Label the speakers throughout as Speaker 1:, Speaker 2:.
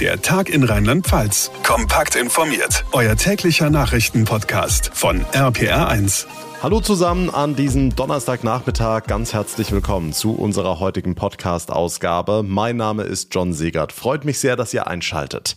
Speaker 1: Der Tag in Rheinland-Pfalz. Kompakt informiert. Euer täglicher Nachrichtenpodcast von RPR1.
Speaker 2: Hallo zusammen an diesem Donnerstagnachmittag. Ganz herzlich willkommen zu unserer heutigen Podcast-Ausgabe. Mein Name ist John Segert. Freut mich sehr, dass ihr einschaltet.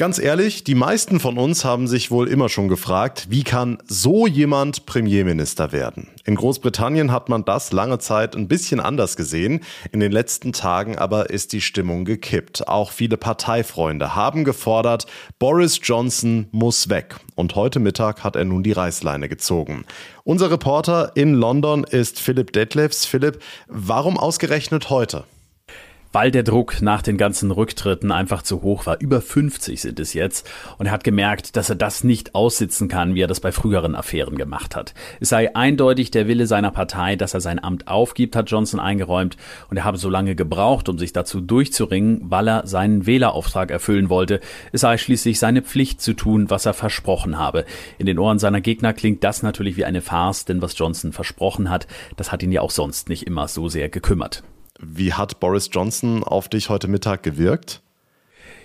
Speaker 2: Ganz ehrlich, die meisten von uns haben sich wohl immer schon gefragt, wie kann so jemand Premierminister werden? In Großbritannien hat man das lange Zeit ein bisschen anders gesehen. In den letzten Tagen aber ist die Stimmung gekippt. Auch viele Parteifreunde haben gefordert, Boris Johnson muss weg. Und heute Mittag hat er nun die Reißleine gezogen. Unser Reporter in London ist Philipp Detlefs. Philipp, warum ausgerechnet heute?
Speaker 3: Weil der Druck nach den ganzen Rücktritten einfach zu hoch war. Über 50 sind es jetzt. Und er hat gemerkt, dass er das nicht aussitzen kann, wie er das bei früheren Affären gemacht hat. Es sei eindeutig der Wille seiner Partei, dass er sein Amt aufgibt, hat Johnson eingeräumt. Und er habe so lange gebraucht, um sich dazu durchzuringen, weil er seinen Wählerauftrag erfüllen wollte. Es sei schließlich seine Pflicht zu tun, was er versprochen habe. In den Ohren seiner Gegner klingt das natürlich wie eine Farce, denn was Johnson versprochen hat, das hat ihn ja auch sonst nicht immer so sehr gekümmert.
Speaker 2: Wie hat Boris Johnson auf dich heute Mittag gewirkt?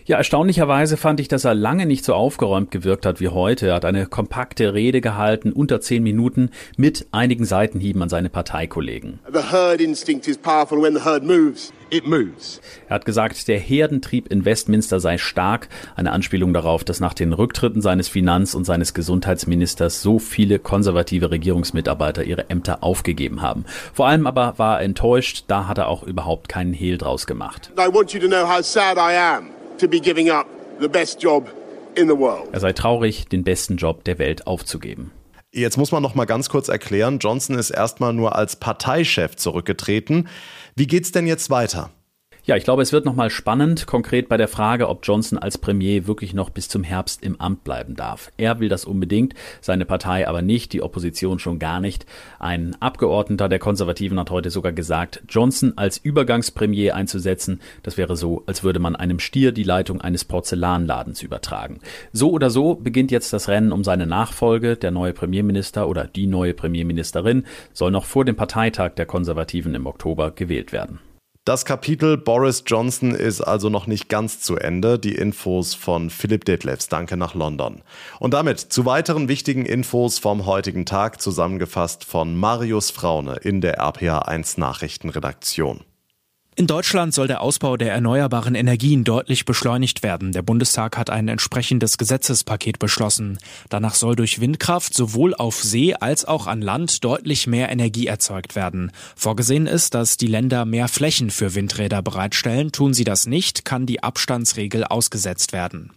Speaker 3: Ja, erstaunlicherweise fand ich, dass er lange nicht so aufgeräumt gewirkt hat wie heute. Er hat eine kompakte Rede gehalten, unter zehn Minuten, mit einigen Seitenhieben an seine Parteikollegen. The herd instinct is powerful when the herd moves. It moves. Er hat gesagt, der Herdentrieb in Westminster sei stark, eine Anspielung darauf, dass nach den Rücktritten seines Finanz- und seines Gesundheitsministers so viele konservative Regierungsmitarbeiter ihre Ämter aufgegeben haben. Vor allem aber war er enttäuscht, da hat er auch überhaupt keinen Hehl draus gemacht. I want you to know how sad I am to be giving up the best job in the world. Er sei traurig, den besten Job der Welt aufzugeben.
Speaker 2: Jetzt muss man noch mal ganz kurz erklären, Johnson ist erstmal nur als Parteichef zurückgetreten. Wie geht's denn jetzt weiter?
Speaker 3: Ja, ich glaube, es wird nochmal spannend, konkret bei der Frage, ob Johnson als Premier wirklich noch bis zum Herbst im Amt bleiben darf. Er will das unbedingt, seine Partei aber nicht, die Opposition schon gar nicht. Ein Abgeordneter der Konservativen hat heute sogar gesagt, Johnson als Übergangspremier einzusetzen, das wäre so, als würde man einem Stier die Leitung eines Porzellanladens übertragen. So oder so beginnt jetzt das Rennen um seine Nachfolge. Der neue Premierminister oder die neue Premierministerin soll noch vor dem Parteitag der Konservativen im Oktober gewählt werden.
Speaker 2: Das Kapitel Boris Johnson ist also noch nicht ganz zu Ende. Die Infos von Philipp Detlefs. Danke nach London. Und damit zu weiteren wichtigen Infos vom heutigen Tag zusammengefasst von Marius Fraune in der RPA 1 Nachrichtenredaktion.
Speaker 4: In Deutschland soll der Ausbau der erneuerbaren Energien deutlich beschleunigt werden. Der Bundestag hat ein entsprechendes Gesetzespaket beschlossen. Danach soll durch Windkraft sowohl auf See als auch an Land deutlich mehr Energie erzeugt werden. Vorgesehen ist, dass die Länder mehr Flächen für Windräder bereitstellen. Tun sie das nicht, kann die Abstandsregel ausgesetzt werden.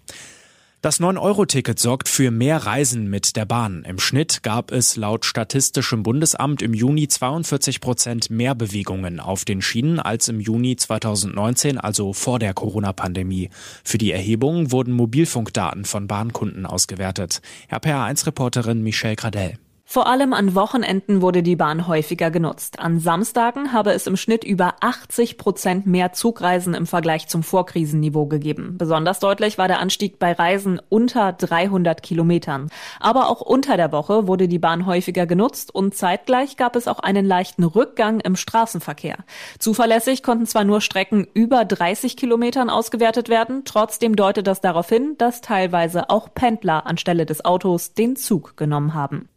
Speaker 4: Das 9-Euro-Ticket sorgt für mehr Reisen mit der Bahn. Im Schnitt gab es laut Statistischem Bundesamt im Juni 42 Prozent mehr Bewegungen auf den Schienen als im Juni 2019, also vor der Corona-Pandemie. Für die Erhebung wurden Mobilfunkdaten von Bahnkunden ausgewertet. RPA1-Reporterin Michelle Gradell.
Speaker 5: Vor allem an Wochenenden wurde die Bahn häufiger genutzt. An Samstagen habe es im Schnitt über 80 Prozent mehr Zugreisen im Vergleich zum Vorkrisenniveau gegeben. Besonders deutlich war der Anstieg bei Reisen unter 300 Kilometern. Aber auch unter der Woche wurde die Bahn häufiger genutzt und zeitgleich gab es auch einen leichten Rückgang im Straßenverkehr. Zuverlässig konnten zwar nur Strecken über 30 Kilometern ausgewertet werden, trotzdem deutet das darauf hin, dass teilweise auch Pendler anstelle des Autos den Zug genommen haben.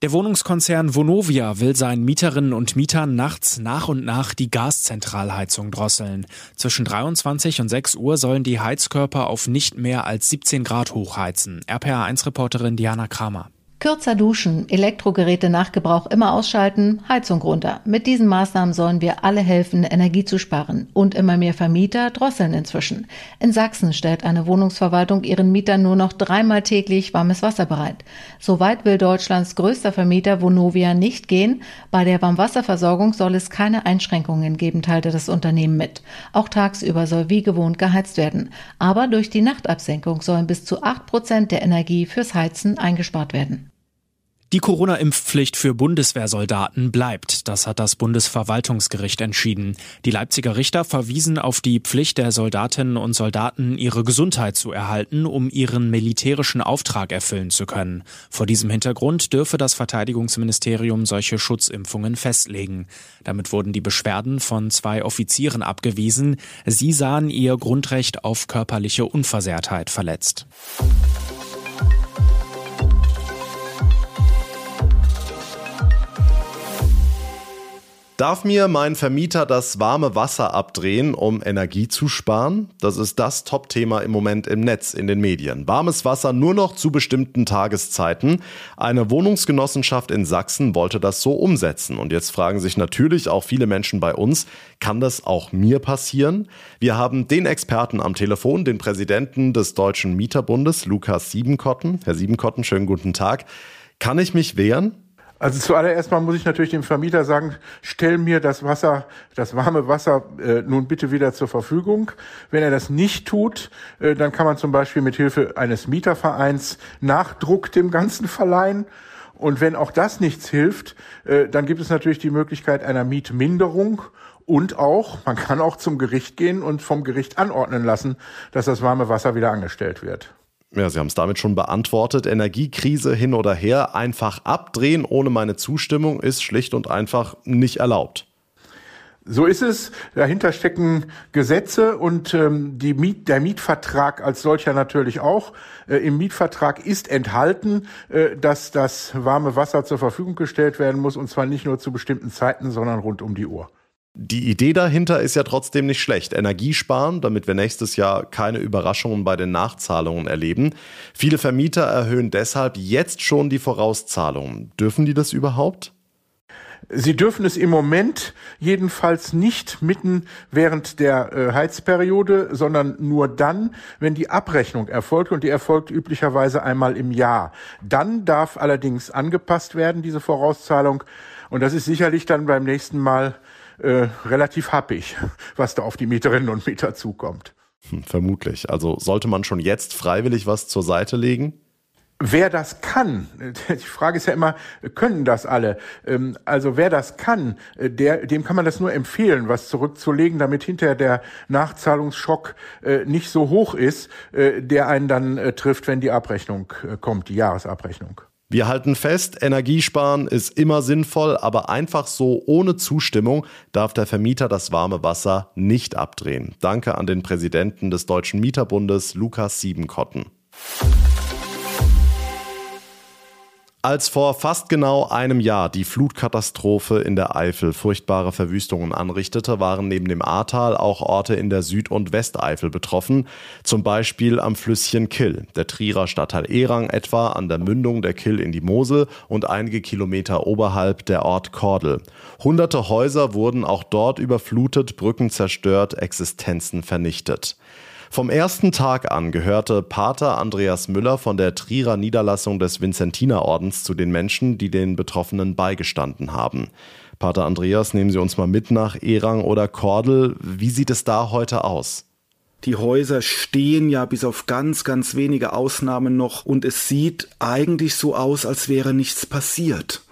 Speaker 4: Der Wohnungskonzern Vonovia will seinen Mieterinnen und Mietern nachts nach und nach die Gaszentralheizung drosseln. Zwischen 23 und 6 Uhr sollen die Heizkörper auf nicht mehr als 17 Grad hochheizen. RPA1-Reporterin Diana Kramer.
Speaker 6: Kürzer duschen, Elektrogeräte nach Gebrauch immer ausschalten, Heizung runter. Mit diesen Maßnahmen sollen wir alle helfen, Energie zu sparen. Und immer mehr Vermieter drosseln inzwischen. In Sachsen stellt eine Wohnungsverwaltung ihren Mietern nur noch dreimal täglich warmes Wasser bereit. Soweit will Deutschlands größter Vermieter Vonovia nicht gehen. Bei der Warmwasserversorgung soll es keine Einschränkungen geben, teilte das Unternehmen mit. Auch tagsüber soll wie gewohnt geheizt werden. Aber durch die Nachtabsenkung sollen bis zu acht Prozent der Energie fürs Heizen eingespart werden.
Speaker 4: Die Corona-Impfpflicht für Bundeswehrsoldaten bleibt. Das hat das Bundesverwaltungsgericht entschieden. Die Leipziger Richter verwiesen auf die Pflicht der Soldatinnen und Soldaten, ihre Gesundheit zu erhalten, um ihren militärischen Auftrag erfüllen zu können. Vor diesem Hintergrund dürfe das Verteidigungsministerium solche Schutzimpfungen festlegen. Damit wurden die Beschwerden von zwei Offizieren abgewiesen. Sie sahen ihr Grundrecht auf körperliche Unversehrtheit verletzt.
Speaker 2: Darf mir mein Vermieter das warme Wasser abdrehen, um Energie zu sparen? Das ist das Top-Thema im Moment im Netz, in den Medien. Warmes Wasser nur noch zu bestimmten Tageszeiten. Eine Wohnungsgenossenschaft in Sachsen wollte das so umsetzen. Und jetzt fragen sich natürlich auch viele Menschen bei uns, kann das auch mir passieren? Wir haben den Experten am Telefon, den Präsidenten des Deutschen Mieterbundes, Lukas Siebenkotten. Herr Siebenkotten, schönen guten Tag. Kann ich mich wehren?
Speaker 7: Also zuallererst mal muss ich natürlich dem Vermieter sagen, stell mir das Wasser, das warme Wasser äh, nun bitte wieder zur Verfügung. Wenn er das nicht tut, äh, dann kann man zum Beispiel mit Hilfe eines Mietervereins Nachdruck dem Ganzen verleihen. Und wenn auch das nichts hilft, äh, dann gibt es natürlich die Möglichkeit einer Mietminderung und auch, man kann auch zum Gericht gehen und vom Gericht anordnen lassen, dass das warme Wasser wieder angestellt wird.
Speaker 2: Ja, Sie haben es damit schon beantwortet. Energiekrise hin oder her, einfach abdrehen ohne meine Zustimmung ist schlicht und einfach nicht erlaubt.
Speaker 7: So ist es. Dahinter stecken Gesetze und ähm, die Miet, der Mietvertrag als solcher natürlich auch. Äh, Im Mietvertrag ist enthalten, äh, dass das warme Wasser zur Verfügung gestellt werden muss und zwar nicht nur zu bestimmten Zeiten, sondern rund um die Uhr.
Speaker 2: Die Idee dahinter ist ja trotzdem nicht schlecht. Energie sparen, damit wir nächstes Jahr keine Überraschungen bei den Nachzahlungen erleben. Viele Vermieter erhöhen deshalb jetzt schon die Vorauszahlungen. Dürfen die das überhaupt?
Speaker 7: Sie dürfen es im Moment jedenfalls nicht mitten während der äh, Heizperiode, sondern nur dann, wenn die Abrechnung erfolgt und die erfolgt üblicherweise einmal im Jahr. Dann darf allerdings angepasst werden, diese Vorauszahlung. Und das ist sicherlich dann beim nächsten Mal äh, relativ happig, was da auf die Mieterinnen und Mieter zukommt.
Speaker 2: Hm, vermutlich. Also sollte man schon jetzt freiwillig was zur Seite legen?
Speaker 7: Wer das kann, die Frage ist ja immer, können das alle? Ähm, also wer das kann, äh, der, dem kann man das nur empfehlen, was zurückzulegen, damit hinterher der Nachzahlungsschock äh, nicht so hoch ist, der einen dann trifft, wenn die Abrechnung kommt, die Jahresabrechnung.
Speaker 2: Wir halten fest, Energiesparen ist immer sinnvoll, aber einfach so ohne Zustimmung darf der Vermieter das warme Wasser nicht abdrehen. Danke an den Präsidenten des Deutschen Mieterbundes, Lukas Siebenkotten. Als vor fast genau einem Jahr die Flutkatastrophe in der Eifel furchtbare Verwüstungen anrichtete, waren neben dem Ahrtal auch Orte in der Süd- und Westeifel betroffen, zum Beispiel am Flüsschen Kill, der Trierer Stadtteil Erang etwa an der Mündung der Kill in die Mosel und einige Kilometer oberhalb der Ort Kordel. Hunderte Häuser wurden auch dort überflutet, Brücken zerstört, Existenzen vernichtet. Vom ersten Tag an gehörte Pater Andreas Müller von der Trierer Niederlassung des Vinzentinerordens zu den Menschen, die den Betroffenen beigestanden haben. Pater Andreas, nehmen Sie uns mal mit nach Erang oder Kordel. Wie sieht es da heute aus?
Speaker 8: Die Häuser stehen ja bis auf ganz, ganz wenige Ausnahmen noch und es sieht eigentlich so aus, als wäre nichts passiert.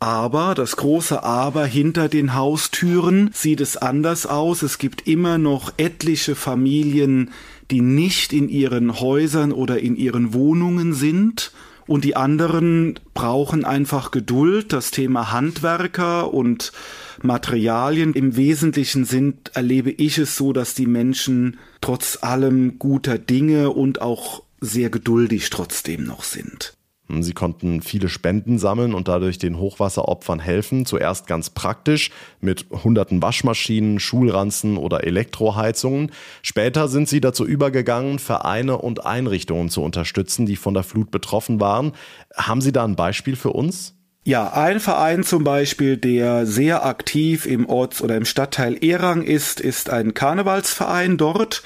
Speaker 8: Aber das große Aber hinter den Haustüren sieht es anders aus. Es gibt immer noch etliche Familien, die nicht in ihren Häusern oder in ihren Wohnungen sind. Und die anderen brauchen einfach Geduld. Das Thema Handwerker und Materialien im Wesentlichen sind, erlebe ich es so, dass die Menschen trotz allem guter Dinge und auch sehr geduldig trotzdem noch sind.
Speaker 2: Sie konnten viele Spenden sammeln und dadurch den Hochwasseropfern helfen. Zuerst ganz praktisch mit hunderten Waschmaschinen, Schulranzen oder Elektroheizungen. Später sind sie dazu übergegangen, Vereine und Einrichtungen zu unterstützen, die von der Flut betroffen waren. Haben Sie da ein Beispiel für uns?
Speaker 8: Ja, ein Verein zum Beispiel, der sehr aktiv im Orts- oder im Stadtteil Erang ist, ist ein Karnevalsverein dort,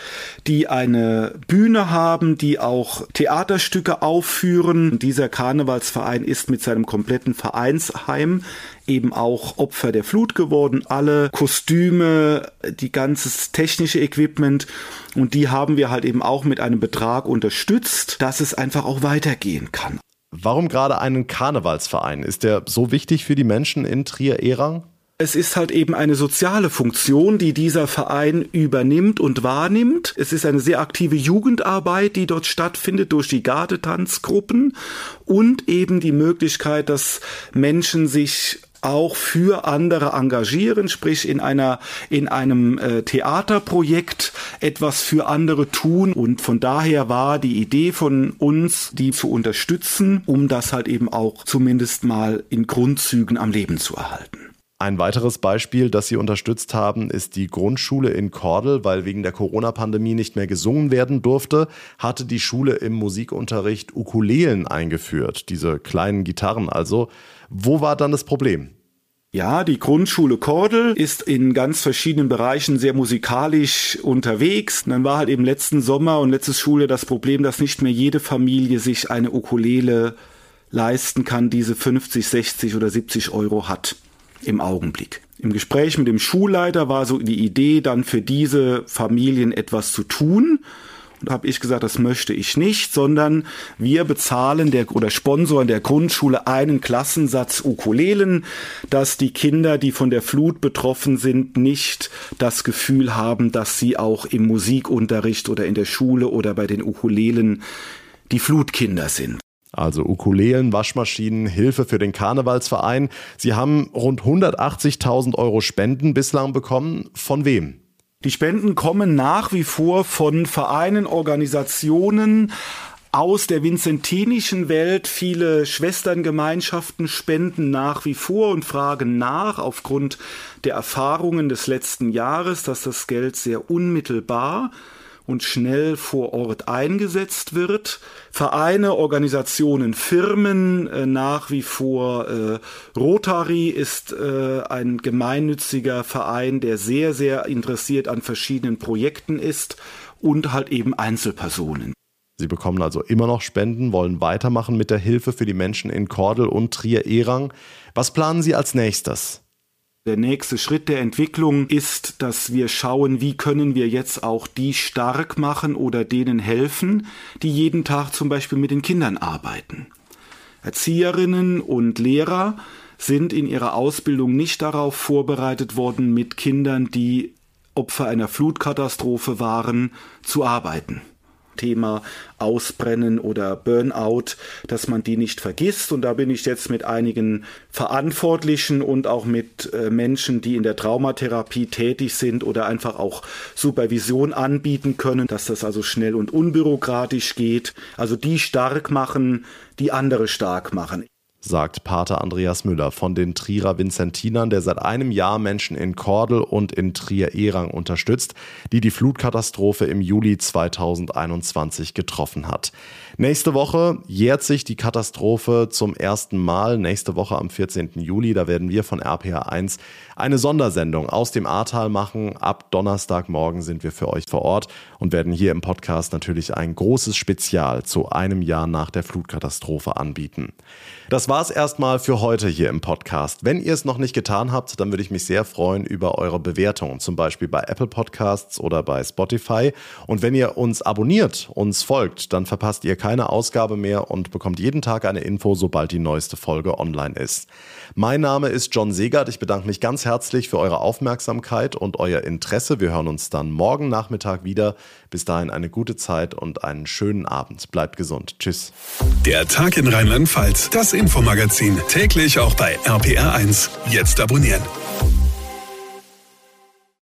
Speaker 8: die eine Bühne haben, die auch Theaterstücke aufführen. Dieser Karnevalsverein ist mit seinem kompletten Vereinsheim eben auch Opfer der Flut geworden. Alle Kostüme, die ganzes technische Equipment und die haben wir halt eben auch mit einem Betrag unterstützt, dass es einfach auch weitergehen kann.
Speaker 2: Warum gerade einen Karnevalsverein? Ist der so wichtig für die Menschen in Trier-Erang?
Speaker 8: Es ist halt eben eine soziale Funktion, die dieser Verein übernimmt und wahrnimmt. Es ist eine sehr aktive Jugendarbeit, die dort stattfindet durch die Gardetanzgruppen und eben die Möglichkeit, dass Menschen sich auch für andere engagieren, sprich in einer in einem äh, Theaterprojekt etwas für andere tun und von daher war die Idee von uns, die zu unterstützen, um das halt eben auch zumindest mal in Grundzügen am Leben zu erhalten.
Speaker 2: Ein weiteres Beispiel, das Sie unterstützt haben, ist die Grundschule in Kordel, weil wegen der Corona-Pandemie nicht mehr gesungen werden durfte, hatte die Schule im Musikunterricht Ukulelen eingeführt, diese kleinen Gitarren also. Wo war dann das Problem?
Speaker 8: Ja, die Grundschule Kordel ist in ganz verschiedenen Bereichen sehr musikalisch unterwegs. Und dann war halt eben letzten Sommer und letztes Schuljahr das Problem, dass nicht mehr jede Familie sich eine Ukulele leisten kann, diese 50, 60 oder 70 Euro hat im Augenblick. Im Gespräch mit dem Schulleiter war so die Idee, dann für diese Familien etwas zu tun. Und habe ich gesagt, das möchte ich nicht, sondern wir bezahlen der oder sponsoren der Grundschule einen Klassensatz Ukulelen, dass die Kinder, die von der Flut betroffen sind, nicht das Gefühl haben, dass sie auch im Musikunterricht oder in der Schule oder bei den Ukulelen die Flutkinder sind.
Speaker 2: Also Ukulelen, Waschmaschinen, Hilfe für den Karnevalsverein. Sie haben rund 180.000 Euro Spenden bislang bekommen. Von wem?
Speaker 8: Die Spenden kommen nach wie vor von Vereinen, Organisationen, aus der vinzentinischen Welt. Viele Schwesterngemeinschaften spenden nach wie vor und fragen nach aufgrund der Erfahrungen des letzten Jahres, dass das Geld sehr unmittelbar und schnell vor Ort eingesetzt wird. Vereine, Organisationen, Firmen, äh, nach wie vor äh, Rotary ist äh, ein gemeinnütziger Verein, der sehr, sehr interessiert an verschiedenen Projekten ist und halt eben Einzelpersonen.
Speaker 2: Sie bekommen also immer noch Spenden, wollen weitermachen mit der Hilfe für die Menschen in Kordel und Trier-Erang. Was planen Sie als nächstes?
Speaker 8: Der nächste Schritt der Entwicklung ist, dass wir schauen, wie können wir jetzt auch die stark machen oder denen helfen, die jeden Tag zum Beispiel mit den Kindern arbeiten. Erzieherinnen und Lehrer sind in ihrer Ausbildung nicht darauf vorbereitet worden, mit Kindern, die Opfer einer Flutkatastrophe waren, zu arbeiten. Thema Ausbrennen oder Burnout, dass man die nicht vergisst. Und da bin ich jetzt mit einigen Verantwortlichen und auch mit äh, Menschen, die in der Traumatherapie tätig sind oder einfach auch Supervision anbieten können, dass das also schnell und unbürokratisch geht. Also die stark machen, die andere stark machen
Speaker 2: sagt Pater Andreas Müller von den Trierer Vincentinern, der seit einem Jahr Menschen in Kordel und in Trier-Erang unterstützt, die die Flutkatastrophe im Juli 2021 getroffen hat. Nächste Woche jährt sich die Katastrophe zum ersten Mal. Nächste Woche am 14. Juli, da werden wir von RPA 1 eine Sondersendung aus dem Ahrtal machen. Ab Donnerstagmorgen sind wir für euch vor Ort und werden hier im Podcast natürlich ein großes Spezial zu einem Jahr nach der Flutkatastrophe anbieten. Das war's erstmal für heute hier im Podcast. Wenn ihr es noch nicht getan habt, dann würde ich mich sehr freuen über eure Bewertungen, zum Beispiel bei Apple Podcasts oder bei Spotify. Und wenn ihr uns abonniert, uns folgt, dann verpasst ihr keine Ausgabe mehr und bekommt jeden Tag eine Info, sobald die neueste Folge online ist. Mein Name ist John Segert. Ich bedanke mich ganz herzlich für eure Aufmerksamkeit und euer Interesse. Wir hören uns dann morgen Nachmittag wieder. Bis dahin eine gute Zeit und einen schönen Abend. Bleibt gesund. Tschüss.
Speaker 1: Der Tag in Rheinland-Pfalz. Das Infomagazin. Täglich auch bei RPR1. Jetzt abonnieren.